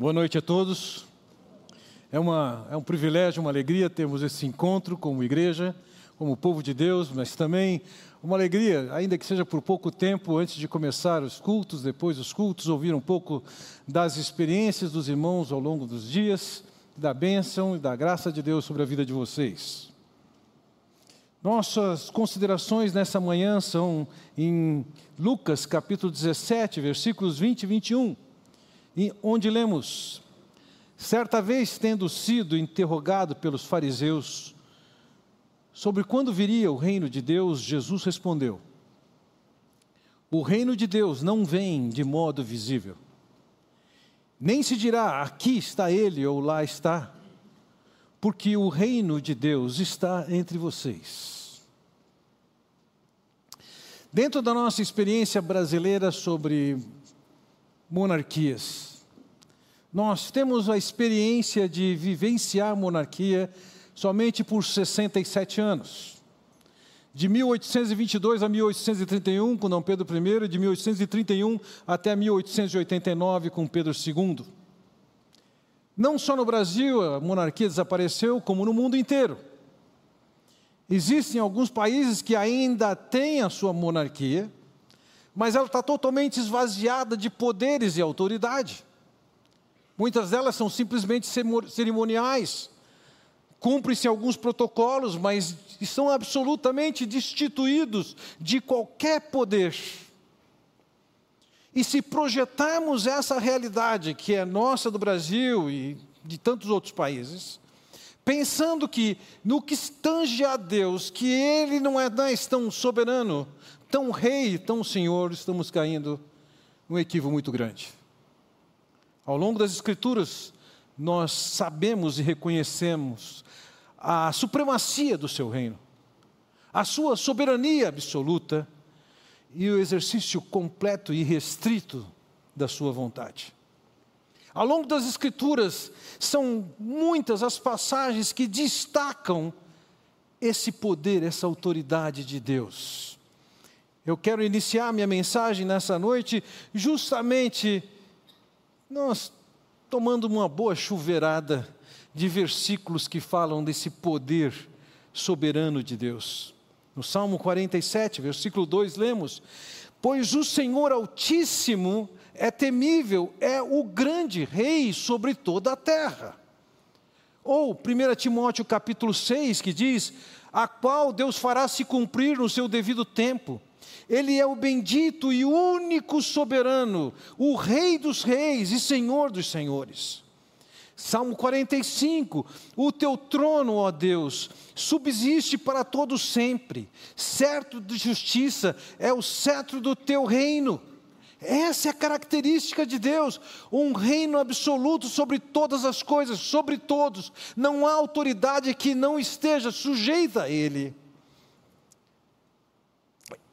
Boa noite a todos. É, uma, é um privilégio, uma alegria termos esse encontro como igreja, como povo de Deus, mas também uma alegria, ainda que seja por pouco tempo, antes de começar os cultos, depois os cultos, ouvir um pouco das experiências dos irmãos ao longo dos dias, da bênção e da graça de Deus sobre a vida de vocês. Nossas considerações nessa manhã são em Lucas capítulo 17, versículos 20 e 21 onde lemos: Certa vez, tendo sido interrogado pelos fariseus sobre quando viria o reino de Deus, Jesus respondeu: O reino de Deus não vem de modo visível, nem se dirá aqui está ele ou lá está, porque o reino de Deus está entre vocês. Dentro da nossa experiência brasileira sobre monarquias. Nós temos a experiência de vivenciar monarquia somente por 67 anos. De 1822 a 1831 com Dom Pedro I, de 1831 até 1889 com Pedro II. Não só no Brasil a monarquia desapareceu, como no mundo inteiro. Existem alguns países que ainda têm a sua monarquia, mas ela está totalmente esvaziada de poderes e autoridade. Muitas delas são simplesmente cerimoniais, cumprem-se alguns protocolos, mas estão absolutamente destituídos de qualquer poder. E se projetarmos essa realidade que é nossa do Brasil e de tantos outros países, pensando que no que tange a Deus, que Ele não é, não é tão soberano, tão rei, tão senhor, estamos caindo num equívoco muito grande. Ao longo das Escrituras, nós sabemos e reconhecemos a supremacia do seu reino, a sua soberania absoluta e o exercício completo e restrito da sua vontade. Ao longo das Escrituras, são muitas as passagens que destacam esse poder, essa autoridade de Deus. Eu quero iniciar minha mensagem nessa noite justamente nós tomando uma boa chuveirada de versículos que falam desse poder soberano de Deus. No Salmo 47, versículo 2, lemos: Pois o Senhor Altíssimo é temível, é o grande rei sobre toda a terra. Ou 1 Timóteo capítulo 6, que diz: A qual Deus fará se cumprir no seu devido tempo ele é o bendito e único soberano, o Rei dos reis e Senhor dos senhores. Salmo 45: O teu trono, ó Deus, subsiste para todo sempre, certo de justiça é o cetro do teu reino. Essa é a característica de Deus, um reino absoluto sobre todas as coisas, sobre todos. Não há autoridade que não esteja sujeita a Ele.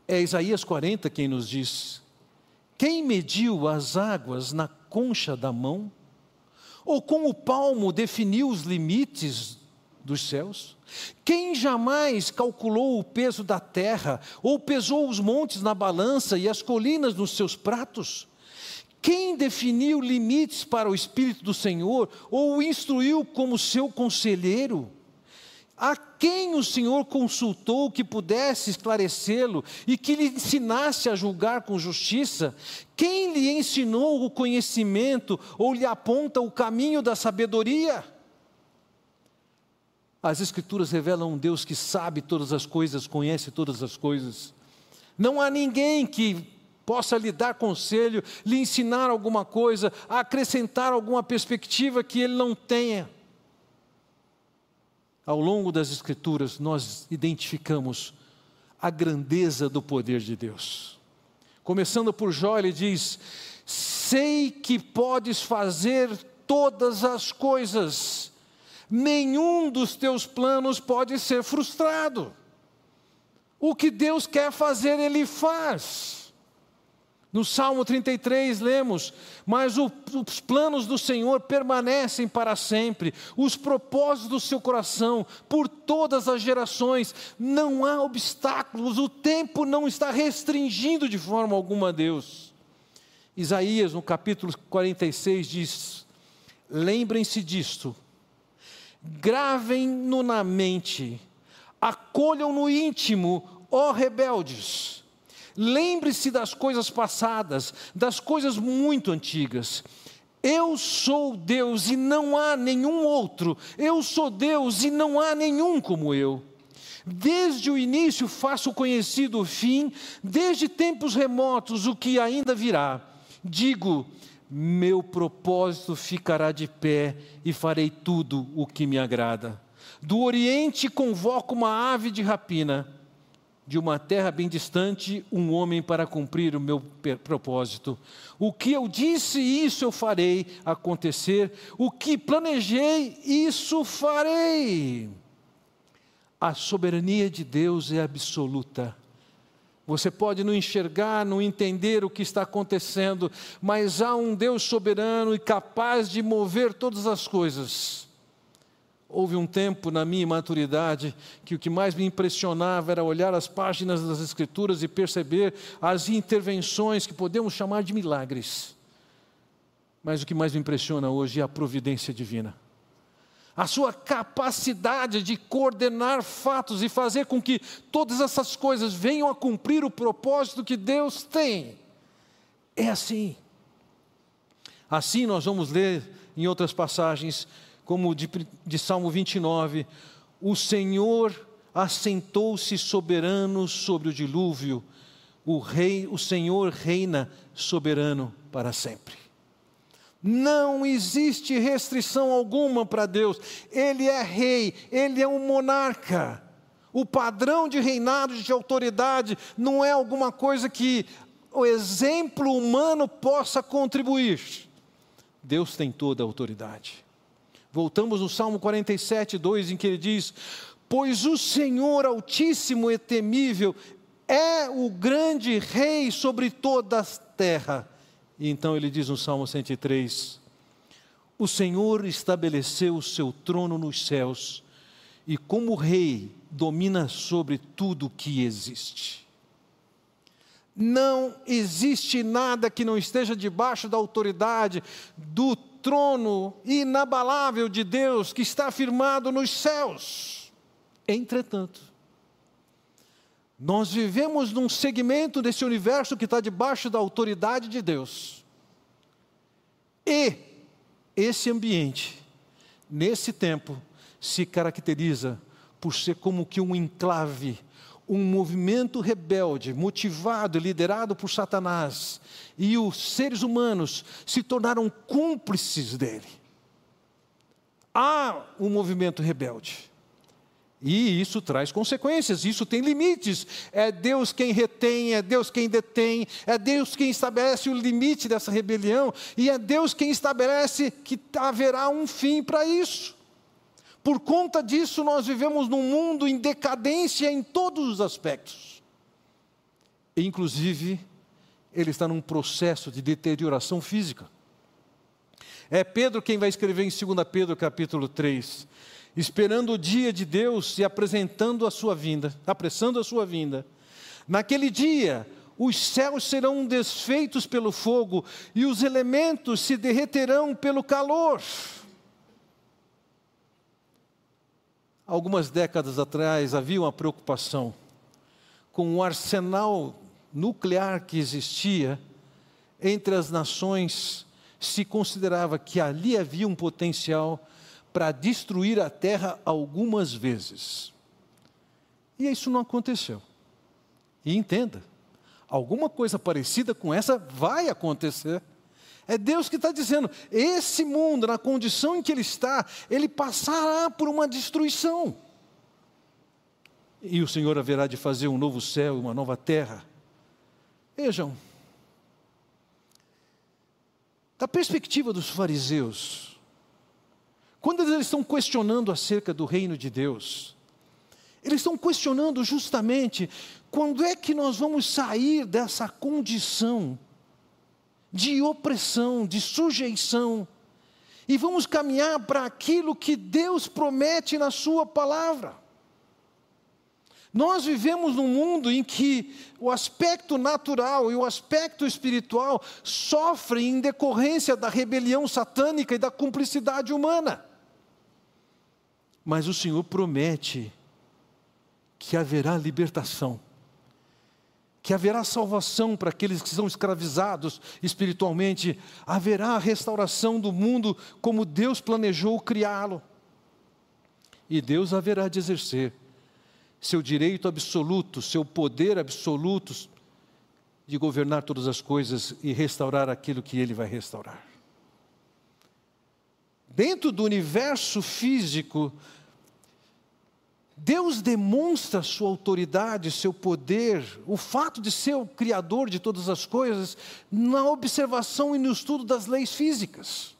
É Isaías 40 quem nos diz: Quem mediu as águas na concha da mão? Ou com o palmo definiu os limites dos céus? Quem jamais calculou o peso da terra, ou pesou os montes na balança e as colinas nos seus pratos? Quem definiu limites para o Espírito do Senhor, ou o instruiu como seu conselheiro? A quem o Senhor consultou que pudesse esclarecê-lo e que lhe ensinasse a julgar com justiça? Quem lhe ensinou o conhecimento ou lhe aponta o caminho da sabedoria? As Escrituras revelam um Deus que sabe todas as coisas, conhece todas as coisas. Não há ninguém que possa lhe dar conselho, lhe ensinar alguma coisa, acrescentar alguma perspectiva que ele não tenha ao longo das Escrituras, nós identificamos a grandeza do poder de Deus. Começando por Jó, ele diz: Sei que podes fazer todas as coisas, nenhum dos teus planos pode ser frustrado. O que Deus quer fazer, Ele faz. No Salmo 33 lemos: Mas o, os planos do Senhor permanecem para sempre, os propósitos do seu coração por todas as gerações, não há obstáculos, o tempo não está restringindo de forma alguma a Deus. Isaías, no capítulo 46, diz: lembrem-se disto, gravem-no na mente, acolham no íntimo, ó rebeldes. Lembre-se das coisas passadas, das coisas muito antigas. Eu sou Deus e não há nenhum outro. Eu sou Deus e não há nenhum como eu. Desde o início faço conhecido o fim, desde tempos remotos o que ainda virá. Digo, meu propósito ficará de pé e farei tudo o que me agrada. Do Oriente convoco uma ave de rapina, de uma terra bem distante, um homem para cumprir o meu propósito. O que eu disse, isso eu farei acontecer. O que planejei, isso farei. A soberania de Deus é absoluta. Você pode não enxergar, não entender o que está acontecendo, mas há um Deus soberano e capaz de mover todas as coisas. Houve um tempo na minha maturidade que o que mais me impressionava era olhar as páginas das Escrituras e perceber as intervenções que podemos chamar de milagres. Mas o que mais me impressiona hoje é a providência divina a sua capacidade de coordenar fatos e fazer com que todas essas coisas venham a cumprir o propósito que Deus tem. É assim. Assim nós vamos ler em outras passagens, como de, de Salmo 29, o Senhor assentou-se soberano sobre o dilúvio, o rei, o Senhor reina soberano para sempre. Não existe restrição alguma para Deus. Ele é rei, ele é um monarca. O padrão de reinado, de autoridade, não é alguma coisa que o exemplo humano possa contribuir. Deus tem toda a autoridade. Voltamos no Salmo 47, 2, em que ele diz: Pois o Senhor Altíssimo e temível é o grande Rei sobre toda a terra e então ele diz no Salmo 103: O Senhor estabeleceu o seu trono nos céus e, como rei, domina sobre tudo que existe. Não existe nada que não esteja debaixo da autoridade do trono inabalável de Deus que está afirmado nos céus. Entretanto, nós vivemos num segmento desse universo que está debaixo da autoridade de Deus. E esse ambiente, nesse tempo, se caracteriza por ser como que um enclave, um movimento rebelde, motivado e liderado por Satanás. E os seres humanos se tornaram cúmplices dele. Há um movimento rebelde. E isso traz consequências, isso tem limites. É Deus quem retém, é Deus quem detém, é Deus quem estabelece o limite dessa rebelião, e é Deus quem estabelece que haverá um fim para isso. Por conta disso, nós vivemos num mundo em decadência em todos os aspectos. Inclusive, ele está num processo de deterioração física. É Pedro quem vai escrever em 2 Pedro capítulo 3 esperando o dia de Deus e apresentando a sua vinda, apressando a sua vinda. Naquele dia, os céus serão desfeitos pelo fogo e os elementos se derreterão pelo calor. Algumas décadas atrás havia uma preocupação com o arsenal nuclear que existia entre as nações, se considerava que ali havia um potencial para destruir a terra algumas vezes. E isso não aconteceu. E entenda, alguma coisa parecida com essa vai acontecer. É Deus que está dizendo: esse mundo, na condição em que ele está, ele passará por uma destruição. E o Senhor haverá de fazer um novo céu e uma nova terra. Vejam, da perspectiva dos fariseus, quando eles estão questionando acerca do reino de Deus, eles estão questionando justamente quando é que nós vamos sair dessa condição de opressão, de sujeição, e vamos caminhar para aquilo que Deus promete na Sua palavra. Nós vivemos num mundo em que o aspecto natural e o aspecto espiritual sofrem em decorrência da rebelião satânica e da cumplicidade humana. Mas o Senhor promete que haverá libertação, que haverá salvação para aqueles que são escravizados espiritualmente, haverá a restauração do mundo como Deus planejou criá-lo. E Deus haverá de exercer seu direito absoluto, seu poder absoluto de governar todas as coisas e restaurar aquilo que ele vai restaurar. Dentro do universo físico, Deus demonstra sua autoridade, seu poder, o fato de ser o criador de todas as coisas, na observação e no estudo das leis físicas.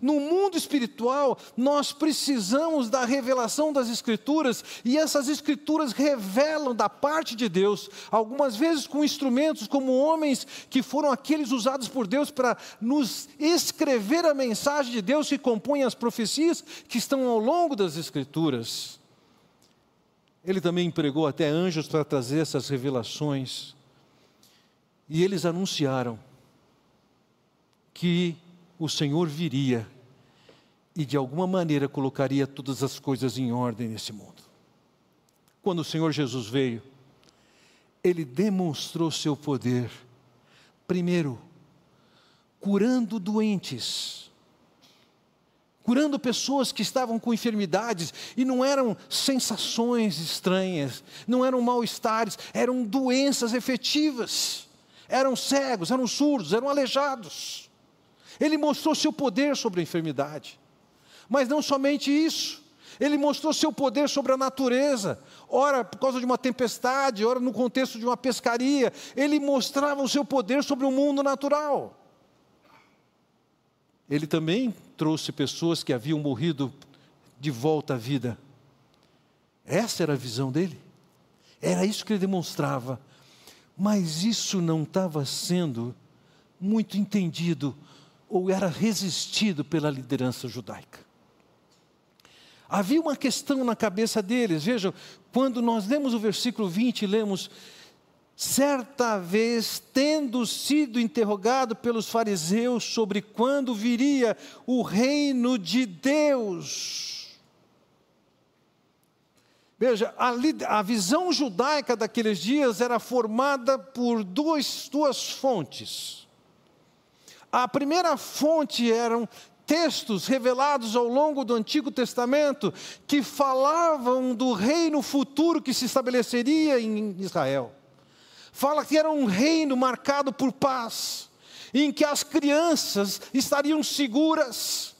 No mundo espiritual, nós precisamos da revelação das Escrituras, e essas Escrituras revelam da parte de Deus, algumas vezes com instrumentos como homens que foram aqueles usados por Deus para nos escrever a mensagem de Deus que compõe as profecias que estão ao longo das Escrituras. Ele também empregou até anjos para trazer essas revelações, e eles anunciaram que o Senhor viria e de alguma maneira colocaria todas as coisas em ordem nesse mundo. Quando o Senhor Jesus veio, ele demonstrou seu poder, primeiro, curando doentes, curando pessoas que estavam com enfermidades e não eram sensações estranhas, não eram mal-estares, eram doenças efetivas, eram cegos, eram surdos, eram aleijados. Ele mostrou seu poder sobre a enfermidade. Mas não somente isso, ele mostrou seu poder sobre a natureza, ora por causa de uma tempestade, ora no contexto de uma pescaria, ele mostrava o seu poder sobre o mundo natural. Ele também trouxe pessoas que haviam morrido de volta à vida. Essa era a visão dele. Era isso que ele demonstrava. Mas isso não estava sendo muito entendido ou era resistido pela liderança judaica. Havia uma questão na cabeça deles, vejam, quando nós lemos o versículo 20, lemos: certa vez, tendo sido interrogado pelos fariseus sobre quando viria o reino de Deus. Veja, a, a visão judaica daqueles dias era formada por duas, duas fontes. A primeira fonte eram textos revelados ao longo do Antigo Testamento que falavam do reino futuro que se estabeleceria em Israel. Fala que era um reino marcado por paz, em que as crianças estariam seguras,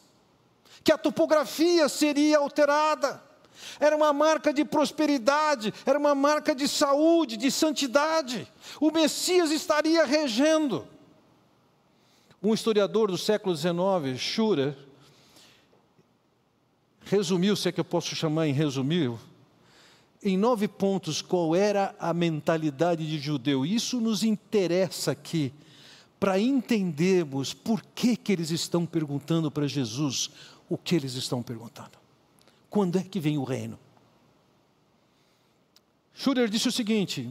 que a topografia seria alterada. Era uma marca de prosperidade, era uma marca de saúde, de santidade. O Messias estaria regendo. Um historiador do século XIX, Schurer, resumiu, se é que eu posso chamar em resumir, em nove pontos qual era a mentalidade de judeu. Isso nos interessa aqui para entendermos por que, que eles estão perguntando para Jesus o que eles estão perguntando. Quando é que vem o reino? Schurer disse o seguinte: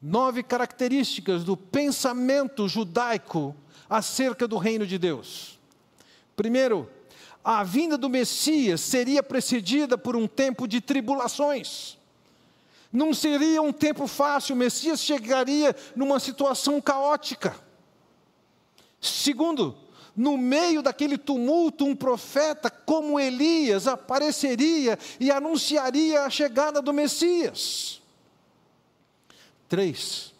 nove características do pensamento judaico acerca do reino de Deus. Primeiro, a vinda do Messias seria precedida por um tempo de tribulações. Não seria um tempo fácil, o Messias chegaria numa situação caótica. Segundo, no meio daquele tumulto, um profeta como Elias apareceria e anunciaria a chegada do Messias. Três,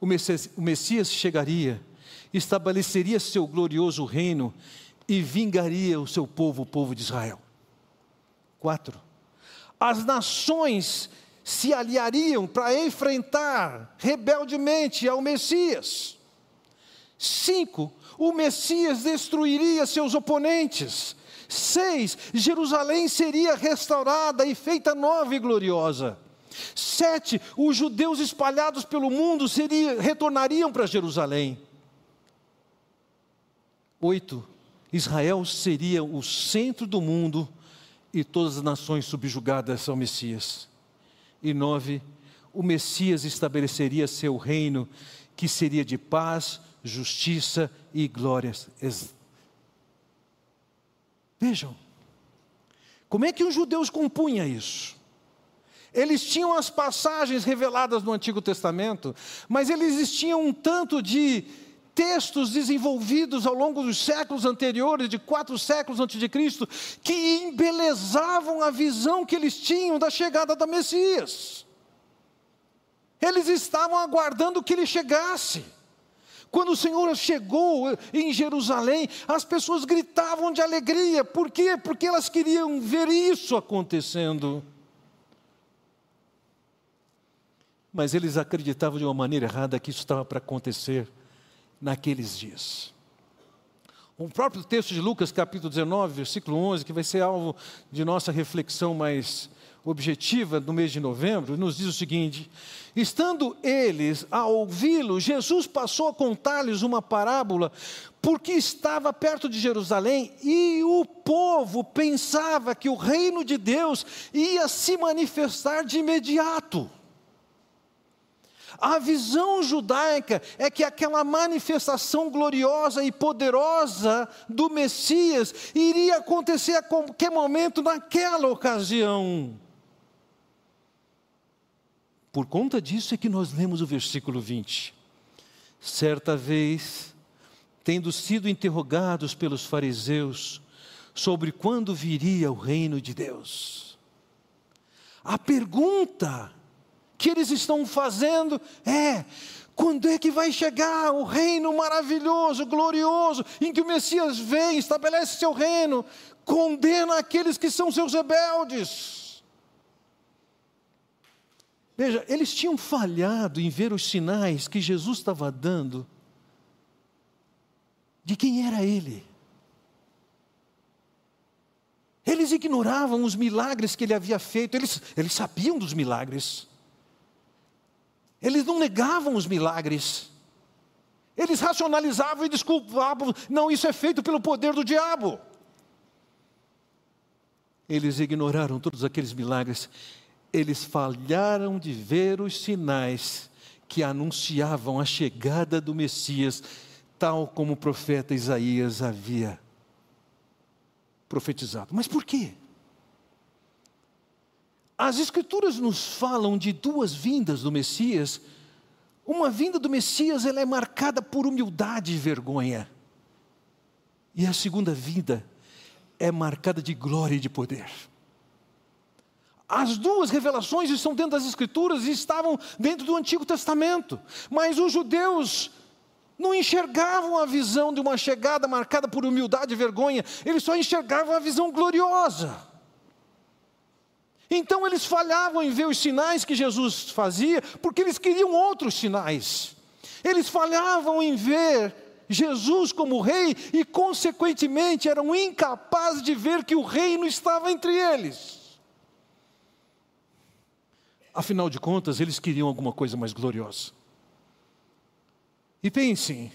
o Messias, o Messias chegaria estabeleceria seu glorioso reino e vingaria o seu povo, o povo de Israel. Quatro, as nações se aliariam para enfrentar rebeldemente ao Messias. Cinco, o Messias destruiria seus oponentes. Seis, Jerusalém seria restaurada e feita nova e gloriosa. Sete, os judeus espalhados pelo mundo seria, retornariam para Jerusalém. Oito, Israel seria o centro do mundo e todas as nações subjugadas ao Messias. e 9, o Messias estabeleceria seu reino, que seria de paz, justiça e glórias. Vejam, como é que os judeus compunham isso? Eles tinham as passagens reveladas no Antigo Testamento, mas eles tinham um tanto de textos desenvolvidos ao longo dos séculos anteriores, de quatro séculos antes de Cristo, que embelezavam a visão que eles tinham da chegada da Messias. Eles estavam aguardando que ele chegasse. Quando o Senhor chegou em Jerusalém, as pessoas gritavam de alegria. Por quê? Porque elas queriam ver isso acontecendo. Mas eles acreditavam de uma maneira errada que isso estava para acontecer naqueles dias. O próprio texto de Lucas, capítulo 19, versículo 11, que vai ser alvo de nossa reflexão mais objetiva no mês de novembro, nos diz o seguinte: Estando eles a ouvi-lo, Jesus passou a contar-lhes uma parábola, porque estava perto de Jerusalém e o povo pensava que o reino de Deus ia se manifestar de imediato. A visão judaica é que aquela manifestação gloriosa e poderosa do Messias iria acontecer a qualquer momento naquela ocasião. Por conta disso é que nós lemos o versículo 20. Certa vez, tendo sido interrogados pelos fariseus sobre quando viria o reino de Deus, a pergunta que eles estão fazendo é: quando é que vai chegar o reino maravilhoso, glorioso, em que o Messias vem, estabelece seu reino, condena aqueles que são seus rebeldes? Veja, eles tinham falhado em ver os sinais que Jesus estava dando de quem era Ele. Eles ignoravam os milagres que ele havia feito, eles, eles sabiam dos milagres. Eles não negavam os milagres. Eles racionalizavam e desculpavam, não, isso é feito pelo poder do diabo. Eles ignoraram todos aqueles milagres eles falharam de ver os sinais que anunciavam a chegada do Messias, tal como o profeta Isaías havia profetizado. Mas por quê? As Escrituras nos falam de duas vindas do Messias. Uma vinda do Messias ela é marcada por humildade e vergonha. E a segunda vinda é marcada de glória e de poder. As duas revelações estão dentro das Escrituras e estavam dentro do Antigo Testamento, mas os judeus não enxergavam a visão de uma chegada marcada por humildade e vergonha, eles só enxergavam a visão gloriosa. Então eles falhavam em ver os sinais que Jesus fazia, porque eles queriam outros sinais. Eles falhavam em ver Jesus como rei e, consequentemente, eram incapazes de ver que o reino estava entre eles. Afinal de contas, eles queriam alguma coisa mais gloriosa. E pensem,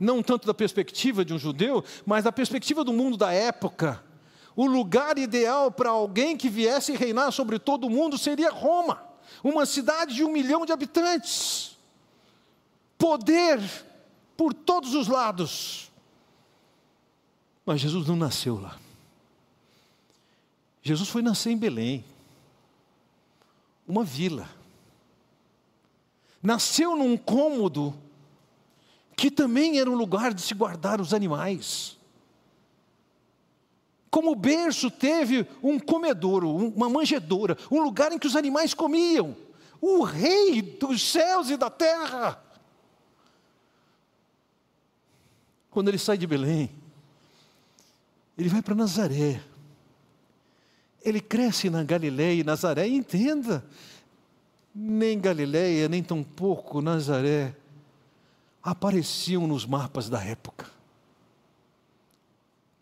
não tanto da perspectiva de um judeu, mas da perspectiva do mundo da época. O lugar ideal para alguém que viesse reinar sobre todo o mundo seria Roma, uma cidade de um milhão de habitantes. Poder por todos os lados. Mas Jesus não nasceu lá. Jesus foi nascer em Belém uma vila. Nasceu num cômodo que também era um lugar de se guardar os animais. Como berço teve um comedouro, uma manjedoura, um lugar em que os animais comiam. O rei dos céus e da terra. Quando ele sai de Belém, ele vai para Nazaré ele cresce na Galiléia e Nazaré, e entenda, nem Galiléia, nem tampouco Nazaré apareciam nos mapas da época.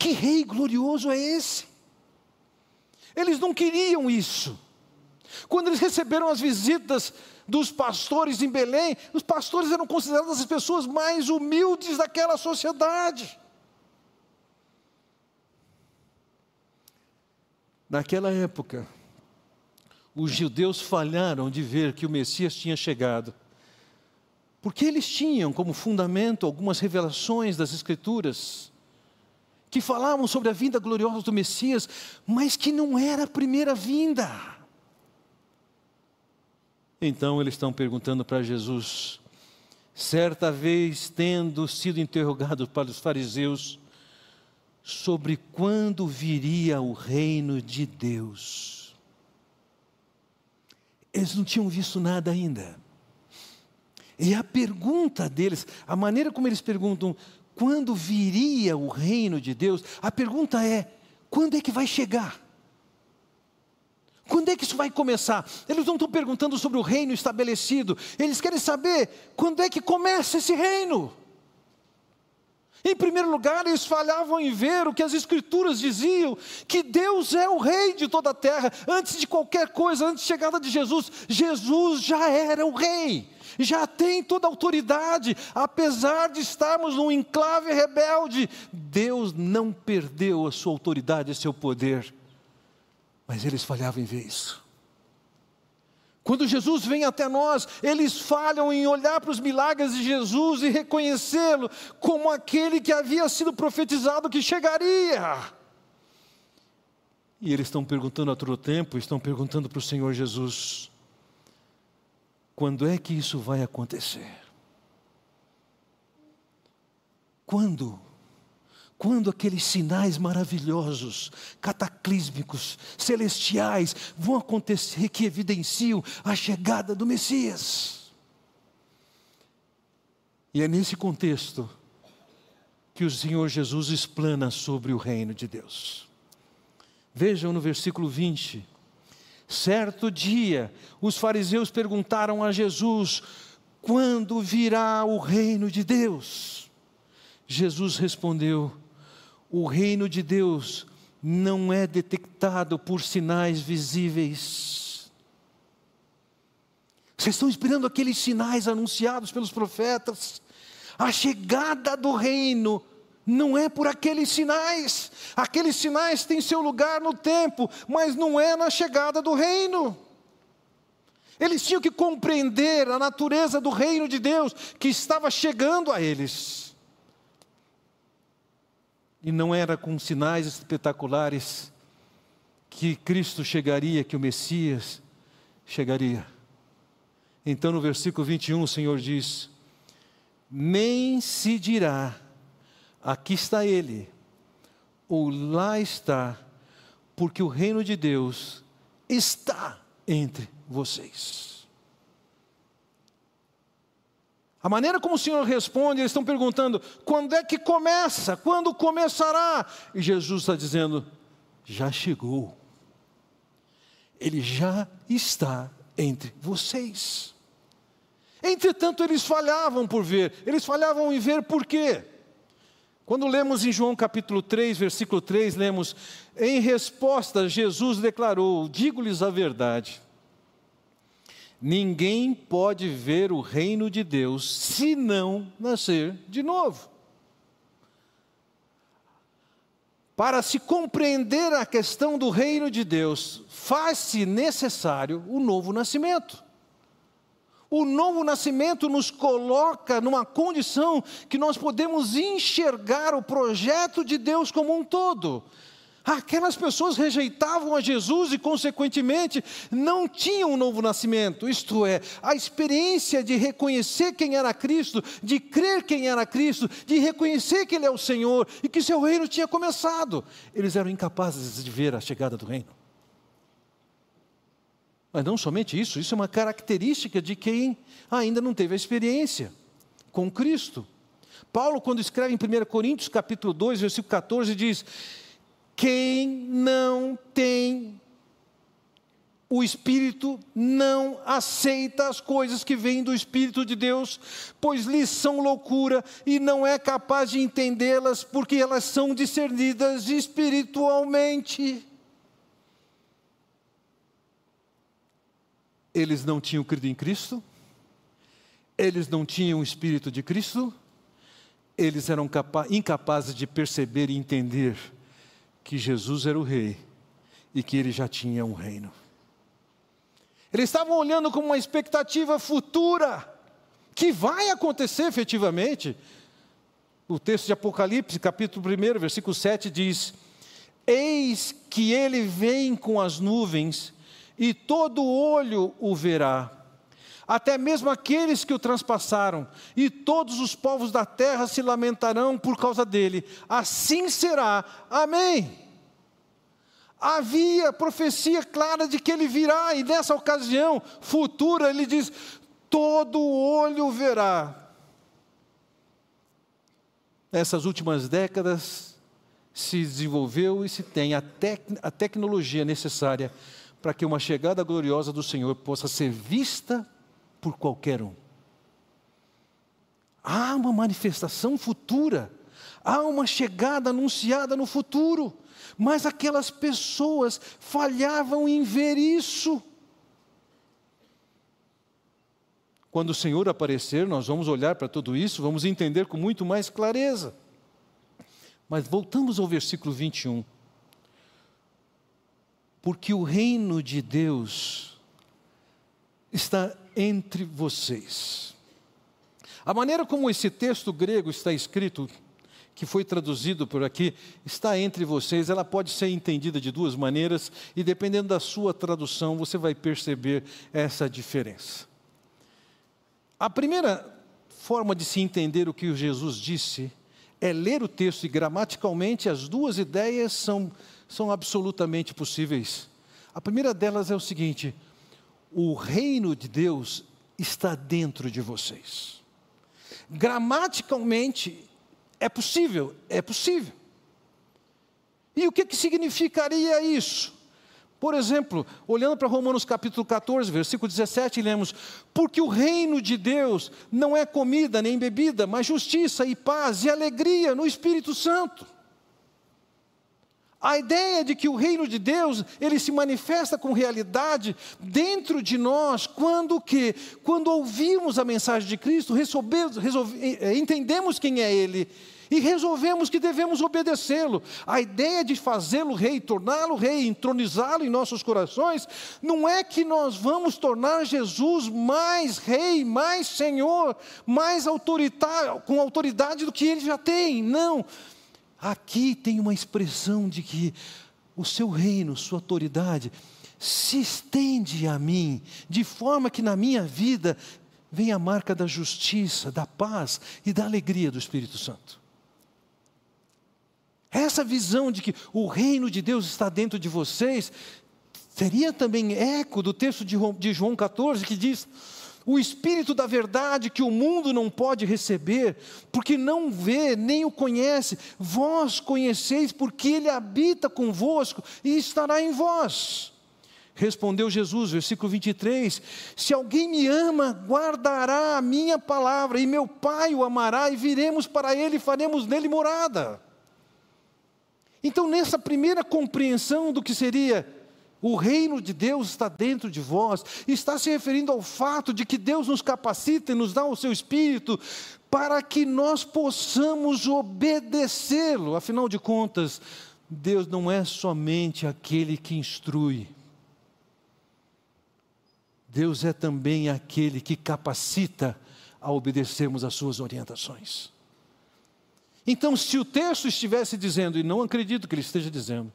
Que rei glorioso é esse? Eles não queriam isso. Quando eles receberam as visitas dos pastores em Belém, os pastores eram considerados as pessoas mais humildes daquela sociedade. Naquela época, os judeus falharam de ver que o Messias tinha chegado. Porque eles tinham como fundamento algumas revelações das Escrituras que falavam sobre a vinda gloriosa do Messias, mas que não era a primeira vinda. Então eles estão perguntando para Jesus, certa vez tendo sido interrogados para os fariseus sobre quando viria o reino de Deus. Eles não tinham visto nada ainda. E a pergunta deles, a maneira como eles perguntam, quando viria o reino de Deus, a pergunta é: quando é que vai chegar? Quando é que isso vai começar? Eles não estão perguntando sobre o reino estabelecido, eles querem saber quando é que começa esse reino. Em primeiro lugar, eles falhavam em ver o que as Escrituras diziam: que Deus é o Rei de toda a terra. Antes de qualquer coisa, antes da chegada de Jesus, Jesus já era o Rei, já tem toda a autoridade. Apesar de estarmos num enclave rebelde, Deus não perdeu a sua autoridade, e seu poder. Mas eles falhavam em ver isso. Quando Jesus vem até nós, eles falham em olhar para os milagres de Jesus e reconhecê-lo como aquele que havia sido profetizado que chegaria. E eles estão perguntando a todo tempo, estão perguntando para o Senhor Jesus: quando é que isso vai acontecer? Quando? quando aqueles sinais maravilhosos, cataclísmicos, celestiais vão acontecer que evidenciam a chegada do Messias. E é nesse contexto que o Senhor Jesus explana sobre o reino de Deus. Vejam no versículo 20. Certo dia, os fariseus perguntaram a Jesus: quando virá o reino de Deus? Jesus respondeu: o reino de Deus não é detectado por sinais visíveis. Vocês estão esperando aqueles sinais anunciados pelos profetas. A chegada do reino não é por aqueles sinais. Aqueles sinais têm seu lugar no tempo, mas não é na chegada do reino. Eles tinham que compreender a natureza do reino de Deus que estava chegando a eles. E não era com sinais espetaculares que Cristo chegaria, que o Messias chegaria. Então no versículo 21 o Senhor diz: Nem se dirá, aqui está Ele, ou lá está, porque o reino de Deus está entre vocês. A maneira como o Senhor responde, eles estão perguntando: quando é que começa? Quando começará? E Jesus está dizendo: já chegou. Ele já está entre vocês. Entretanto, eles falhavam por ver. Eles falhavam em ver por quê? Quando lemos em João capítulo 3, versículo 3, lemos: Em resposta, Jesus declarou: Digo-lhes a verdade Ninguém pode ver o reino de Deus se não nascer de novo. Para se compreender a questão do reino de Deus, faz-se necessário o novo nascimento. O novo nascimento nos coloca numa condição que nós podemos enxergar o projeto de Deus como um todo. Aquelas pessoas rejeitavam a Jesus e, consequentemente, não tinham um novo nascimento, isto é, a experiência de reconhecer quem era Cristo, de crer quem era Cristo, de reconhecer que Ele é o Senhor e que seu reino tinha começado. Eles eram incapazes de ver a chegada do reino. Mas não somente isso, isso é uma característica de quem ainda não teve a experiência com Cristo. Paulo, quando escreve em 1 Coríntios capítulo 2, versículo 14, diz quem não tem o Espírito não aceita as coisas que vêm do Espírito de Deus, pois lhes são loucura e não é capaz de entendê-las, porque elas são discernidas espiritualmente. Eles não tinham crido em Cristo, eles não tinham o Espírito de Cristo, eles eram incapazes de perceber e entender que Jesus era o rei e que ele já tinha um reino. Eles estavam olhando com uma expectativa futura, que vai acontecer efetivamente. O texto de Apocalipse, capítulo 1, versículo 7 diz: Eis que ele vem com as nuvens, e todo olho o verá, até mesmo aqueles que o transpassaram, e todos os povos da terra se lamentarão por causa dele. Assim será. Amém. Havia profecia clara de que ele virá, e nessa ocasião futura ele diz: todo olho verá. Nessas últimas décadas se desenvolveu e se tem a, tec a tecnologia necessária para que uma chegada gloriosa do Senhor possa ser vista por qualquer um. Há uma manifestação futura, há uma chegada anunciada no futuro, mas aquelas pessoas falhavam em ver isso. Quando o Senhor aparecer, nós vamos olhar para tudo isso, vamos entender com muito mais clareza. Mas voltamos ao versículo 21. Porque o reino de Deus está entre vocês. A maneira como esse texto grego está escrito, que foi traduzido por aqui, está entre vocês, ela pode ser entendida de duas maneiras, e dependendo da sua tradução, você vai perceber essa diferença. A primeira forma de se entender o que Jesus disse é ler o texto, e gramaticalmente as duas ideias são, são absolutamente possíveis. A primeira delas é o seguinte: o reino de Deus está dentro de vocês. Gramaticalmente é possível, é possível. E o que, que significaria isso? Por exemplo, olhando para Romanos capítulo 14, versículo 17, lemos: Porque o reino de Deus não é comida nem bebida, mas justiça e paz e alegria no Espírito Santo. A ideia de que o reino de Deus, ele se manifesta com realidade dentro de nós, quando que? Quando ouvimos a mensagem de Cristo, resolvemos, resolve, eh, entendemos quem é Ele e resolvemos que devemos obedecê-lo. A ideia de fazê-lo rei, torná-lo rei, entronizá-lo em nossos corações, não é que nós vamos tornar Jesus mais rei, mais senhor, mais autoritário, com autoridade do que ele já tem. Não. Aqui tem uma expressão de que o seu reino, sua autoridade, se estende a mim, de forma que na minha vida vem a marca da justiça, da paz e da alegria do Espírito Santo. Essa visão de que o reino de Deus está dentro de vocês seria também eco do texto de João 14 que diz: o Espírito da verdade que o mundo não pode receber, porque não vê nem o conhece, vós conheceis, porque ele habita convosco e estará em vós. Respondeu Jesus, versículo 23: Se alguém me ama, guardará a minha palavra, e meu Pai o amará, e viremos para ele e faremos nele morada. Então, nessa primeira compreensão do que seria o reino de Deus está dentro de vós, está se referindo ao fato de que Deus nos capacita e nos dá o seu espírito para que nós possamos obedecê-lo. Afinal de contas, Deus não é somente aquele que instrui, Deus é também aquele que capacita a obedecermos às suas orientações. Então, se o texto estivesse dizendo, e não acredito que ele esteja dizendo,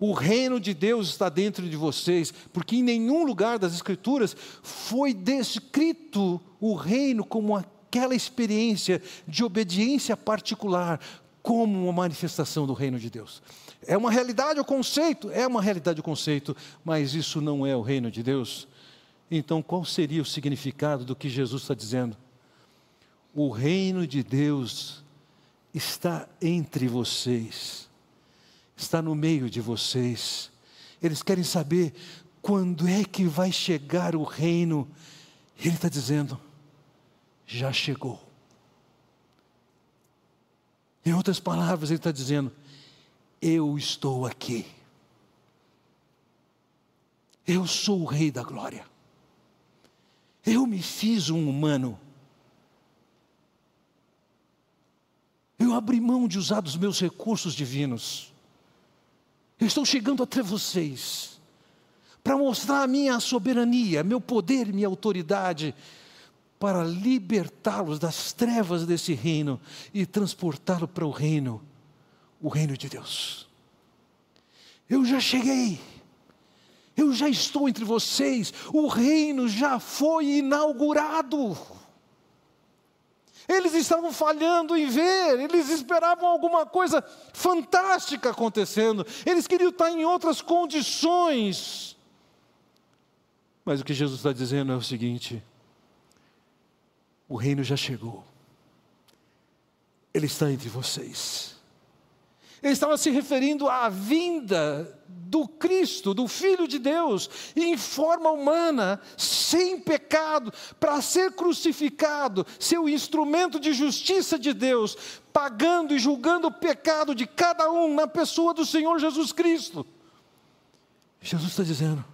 o reino de Deus está dentro de vocês, porque em nenhum lugar das Escrituras foi descrito o reino como aquela experiência de obediência particular, como uma manifestação do reino de Deus. É uma realidade o conceito, é uma realidade o conceito, mas isso não é o reino de Deus. Então, qual seria o significado do que Jesus está dizendo? O reino de Deus está entre vocês está no meio de vocês. Eles querem saber quando é que vai chegar o reino. Ele está dizendo: já chegou. Em outras palavras, ele está dizendo: eu estou aqui. Eu sou o Rei da Glória. Eu me fiz um humano. Eu abri mão de usar dos meus recursos divinos. Eu estou chegando até vocês para mostrar a minha soberania, meu poder minha autoridade, para libertá-los das trevas desse reino e transportá-lo para o reino, o reino de Deus. Eu já cheguei. Eu já estou entre vocês, o reino já foi inaugurado. Eles estavam falhando em ver, eles esperavam alguma coisa fantástica acontecendo, eles queriam estar em outras condições. Mas o que Jesus está dizendo é o seguinte: o reino já chegou, ele está entre vocês. Ele estava se referindo à vinda do Cristo, do Filho de Deus, em forma humana, sem pecado, para ser crucificado, ser o instrumento de justiça de Deus, pagando e julgando o pecado de cada um na pessoa do Senhor Jesus Cristo. Jesus está dizendo: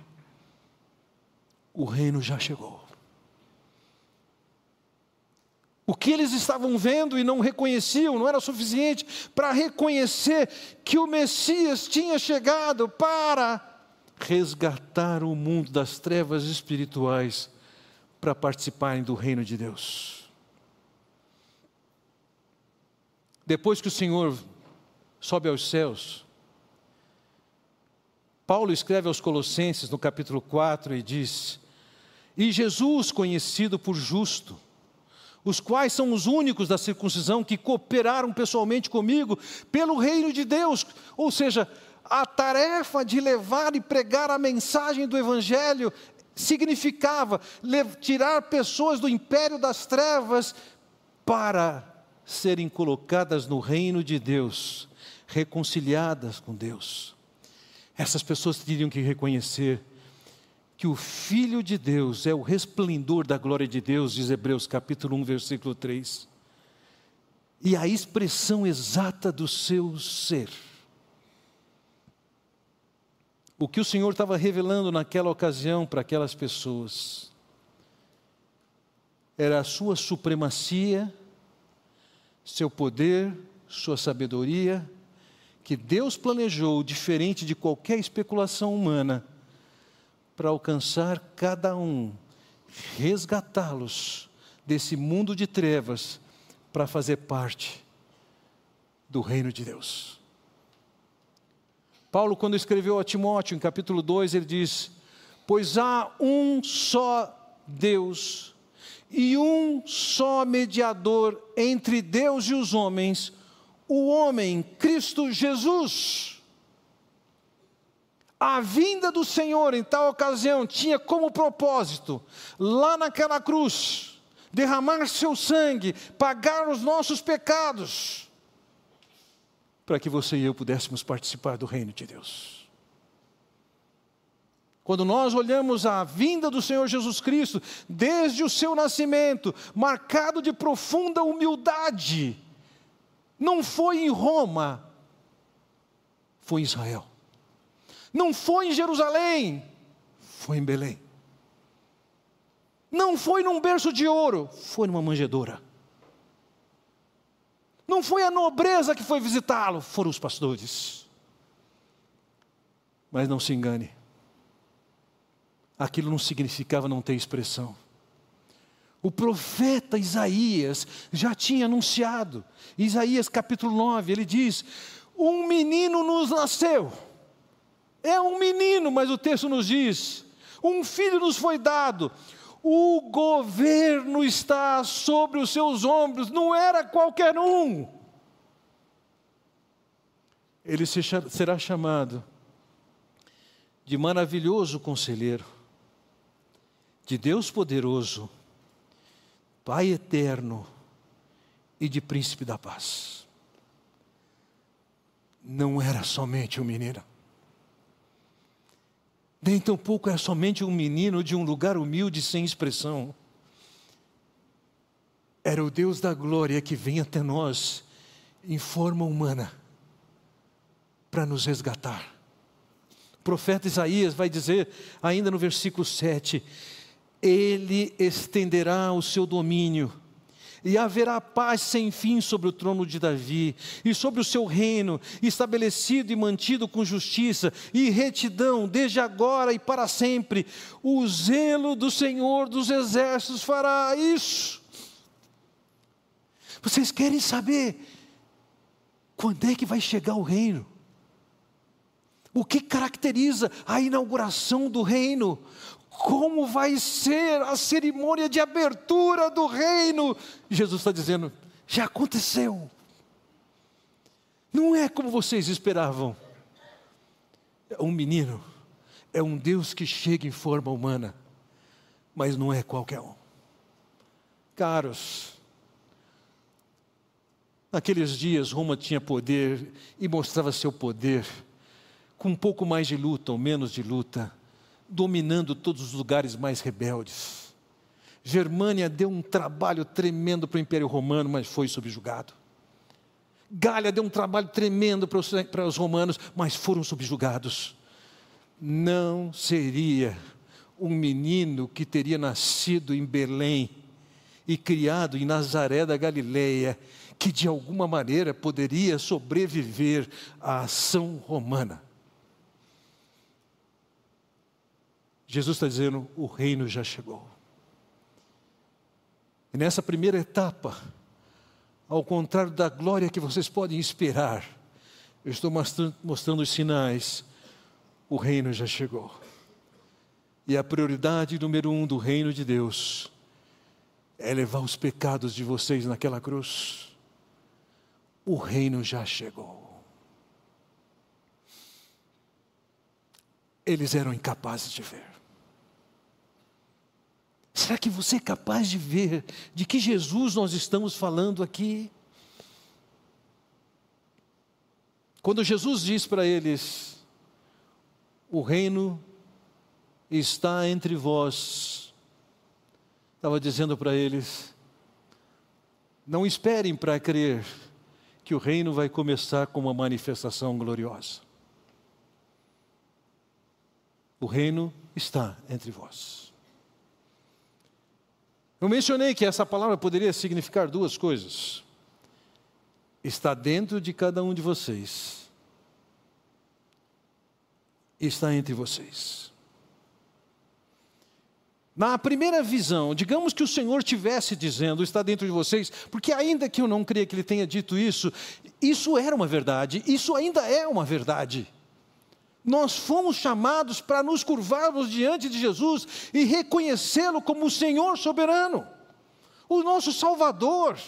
o reino já chegou. O que eles estavam vendo e não reconheciam não era suficiente para reconhecer que o Messias tinha chegado para resgatar o mundo das trevas espirituais para participarem do reino de Deus. Depois que o Senhor sobe aos céus, Paulo escreve aos Colossenses no capítulo 4 e diz: E Jesus, conhecido por justo, os quais são os únicos da circuncisão que cooperaram pessoalmente comigo pelo reino de Deus. Ou seja, a tarefa de levar e pregar a mensagem do Evangelho significava tirar pessoas do império das trevas para serem colocadas no reino de Deus, reconciliadas com Deus. Essas pessoas teriam que reconhecer que o Filho de Deus é o resplendor da glória de Deus, diz Hebreus capítulo 1, versículo 3. E a expressão exata do seu ser. O que o Senhor estava revelando naquela ocasião para aquelas pessoas era a sua supremacia, seu poder, sua sabedoria, que Deus planejou diferente de qualquer especulação humana para alcançar cada um, resgatá-los desse mundo de trevas para fazer parte do reino de Deus. Paulo, quando escreveu a Timóteo, em capítulo 2, ele diz: Pois há um só Deus e um só mediador entre Deus e os homens, o homem Cristo Jesus a vinda do Senhor em tal ocasião tinha como propósito, lá naquela cruz, derramar seu sangue, pagar os nossos pecados, para que você e eu pudéssemos participar do reino de Deus. Quando nós olhamos a vinda do Senhor Jesus Cristo, desde o seu nascimento, marcado de profunda humildade, não foi em Roma, foi em Israel. Não foi em Jerusalém, foi em Belém. Não foi num berço de ouro, foi numa manjedoura. Não foi a nobreza que foi visitá-lo, foram os pastores. Mas não se engane, aquilo não significava não ter expressão. O profeta Isaías já tinha anunciado, Isaías capítulo 9, ele diz: Um menino nos nasceu é um menino, mas o texto nos diz: um filho nos foi dado, o governo está sobre os seus ombros, não era qualquer um. Ele será chamado de maravilhoso conselheiro, de Deus poderoso, Pai eterno e de príncipe da paz. Não era somente um menino nem tampouco é somente um menino de um lugar humilde sem expressão. Era o Deus da glória que vem até nós em forma humana para nos resgatar. O profeta Isaías vai dizer, ainda no versículo 7, Ele estenderá o seu domínio e haverá paz sem fim sobre o trono de Davi e sobre o seu reino, estabelecido e mantido com justiça e retidão, desde agora e para sempre. O zelo do Senhor dos exércitos fará isso. Vocês querem saber quando é que vai chegar o reino? O que caracteriza a inauguração do reino? Como vai ser a cerimônia de abertura do reino. Jesus está dizendo: já aconteceu. Não é como vocês esperavam. É um menino, é um Deus que chega em forma humana, mas não é qualquer um. Caros, naqueles dias Roma tinha poder e mostrava seu poder com um pouco mais de luta ou menos de luta dominando todos os lugares mais rebeldes. Germânia deu um trabalho tremendo para o Império Romano, mas foi subjugado. Gália deu um trabalho tremendo para os, para os romanos, mas foram subjugados. Não seria um menino que teria nascido em Belém e criado em Nazaré da Galileia, que de alguma maneira poderia sobreviver à ação romana. Jesus está dizendo: o reino já chegou. E nessa primeira etapa, ao contrário da glória que vocês podem esperar, eu estou mostrando, os sinais, o reino já chegou. E a prioridade número um do reino de Deus é levar os pecados de vocês naquela cruz. O reino já chegou. Eles eram incapazes de ver. Será que você é capaz de ver de que Jesus nós estamos falando aqui? Quando Jesus diz para eles: O reino está entre vós, estava dizendo para eles: Não esperem para crer que o reino vai começar com uma manifestação gloriosa. O reino está entre vós. Eu mencionei que essa palavra poderia significar duas coisas. Está dentro de cada um de vocês. Está entre vocês. Na primeira visão, digamos que o Senhor tivesse dizendo, está dentro de vocês, porque ainda que eu não creia que Ele tenha dito isso, isso era uma verdade, isso ainda é uma verdade. Nós fomos chamados para nos curvarmos diante de Jesus e reconhecê-lo como o Senhor soberano, o nosso Salvador.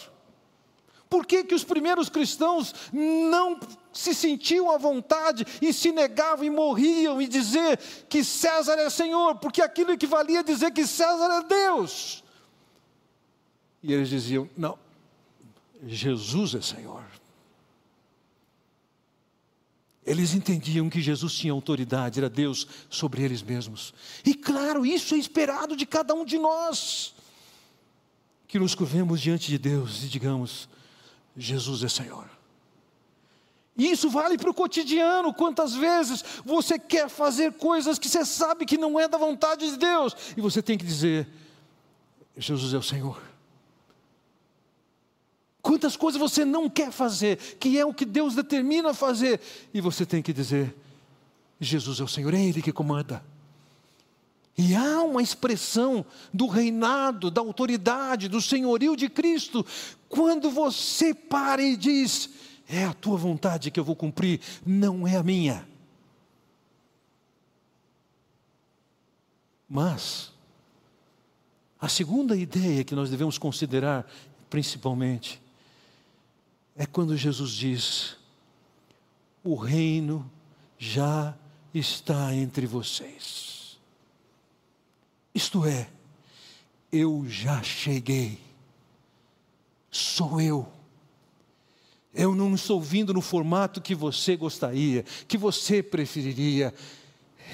Por que, que os primeiros cristãos não se sentiam à vontade e se negavam e morriam e dizer que César é Senhor? Porque aquilo equivalia a dizer que César é Deus. E eles diziam: não, Jesus é Senhor. Eles entendiam que Jesus tinha autoridade, era Deus sobre eles mesmos. E claro, isso é esperado de cada um de nós. Que nos curvemos diante de Deus e digamos: Jesus é Senhor. E isso vale para o cotidiano. Quantas vezes você quer fazer coisas que você sabe que não é da vontade de Deus, e você tem que dizer: Jesus é o Senhor. Quantas coisas você não quer fazer, que é o que Deus determina fazer, e você tem que dizer: Jesus é o Senhor, é Ele que comanda. E há uma expressão do reinado, da autoridade, do senhorio de Cristo, quando você para e diz: É a tua vontade que eu vou cumprir, não é a minha. Mas, a segunda ideia que nós devemos considerar, principalmente, é quando Jesus diz: O reino já está entre vocês. Isto é, eu já cheguei. Sou eu. Eu não estou vindo no formato que você gostaria, que você preferiria.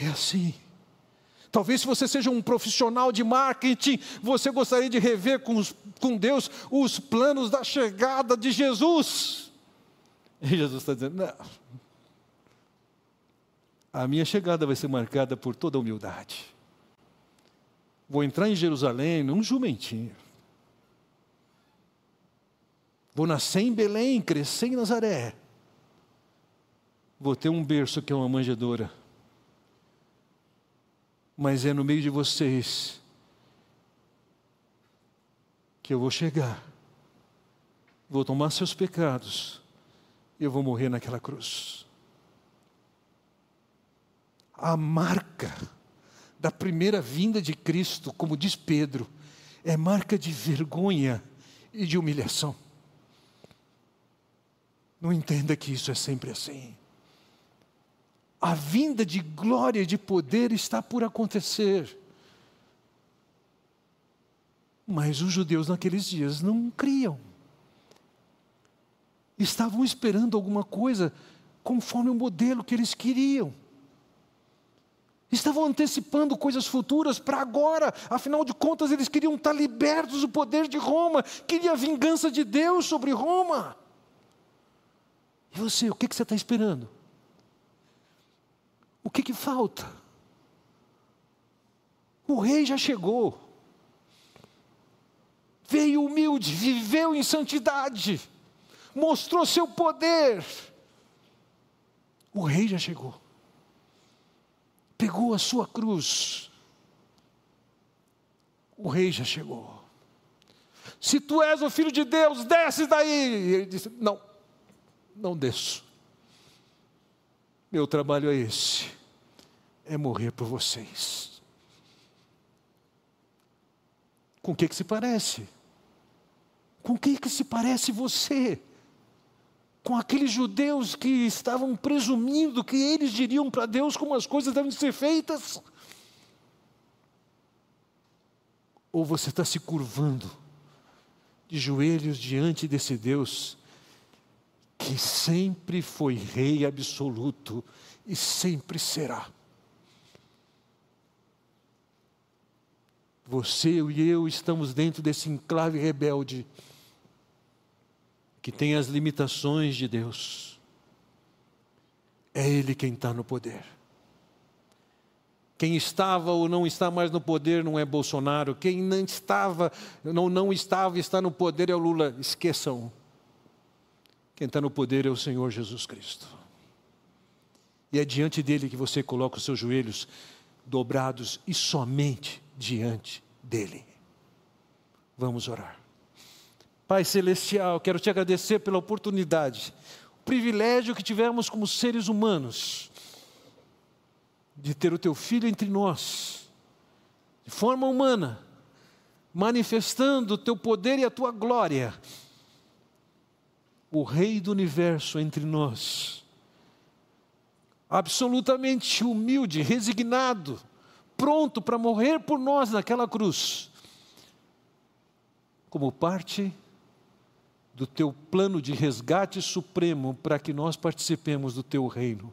É assim. Talvez se você seja um profissional de marketing, você gostaria de rever com, os, com Deus os planos da chegada de Jesus. E Jesus está dizendo: não. A minha chegada vai ser marcada por toda humildade. Vou entrar em Jerusalém num jumentinho. Vou nascer em Belém, crescer em Nazaré. Vou ter um berço que é uma manjedoura. Mas é no meio de vocês que eu vou chegar. Vou tomar seus pecados. E eu vou morrer naquela cruz. A marca da primeira vinda de Cristo, como diz Pedro, é marca de vergonha e de humilhação. Não entenda que isso é sempre assim. A vinda de glória e de poder está por acontecer. Mas os judeus naqueles dias não criam. Estavam esperando alguma coisa conforme o modelo que eles queriam. Estavam antecipando coisas futuras para agora, afinal de contas, eles queriam estar libertos do poder de Roma, queriam a vingança de Deus sobre Roma. E você, o que, você está esperando? O que, que falta? O rei já chegou. Veio humilde, viveu em santidade, mostrou seu poder. O rei já chegou. Pegou a sua cruz. O rei já chegou. Se tu és o filho de Deus, desce daí. E ele disse: Não não desço. Meu trabalho é esse: é morrer por vocês. Com o que, que se parece? Com o que, que se parece você? Com aqueles judeus que estavam presumindo que eles diriam para Deus como as coisas devem ser feitas? Ou você está se curvando de joelhos diante desse Deus que sempre foi Rei absoluto e sempre será. Você e eu estamos dentro desse enclave rebelde que tem as limitações de Deus. É Ele quem está no poder. Quem estava ou não está mais no poder não é Bolsonaro. Quem não estava, não, não estava está no poder é o Lula. Esqueçam. Quem está no poder é o Senhor Jesus Cristo. E é diante dele que você coloca os seus joelhos dobrados e somente diante dele. Vamos orar. Pai Celestial, quero te agradecer pela oportunidade, o privilégio que tivemos como seres humanos de ter o teu filho entre nós, de forma humana, manifestando o teu poder e a tua glória. O Rei do universo entre nós, absolutamente humilde, resignado, pronto para morrer por nós naquela cruz, como parte do teu plano de resgate supremo para que nós participemos do teu reino.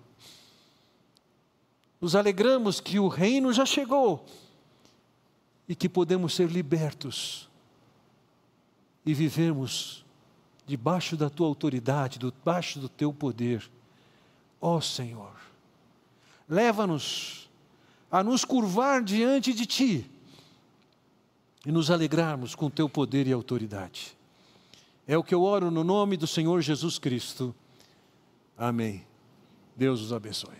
Nos alegramos que o reino já chegou e que podemos ser libertos e vivemos debaixo da tua autoridade, debaixo do teu poder. Ó oh, Senhor, leva-nos a nos curvar diante de ti e nos alegrarmos com teu poder e autoridade. É o que eu oro no nome do Senhor Jesus Cristo. Amém. Deus os abençoe.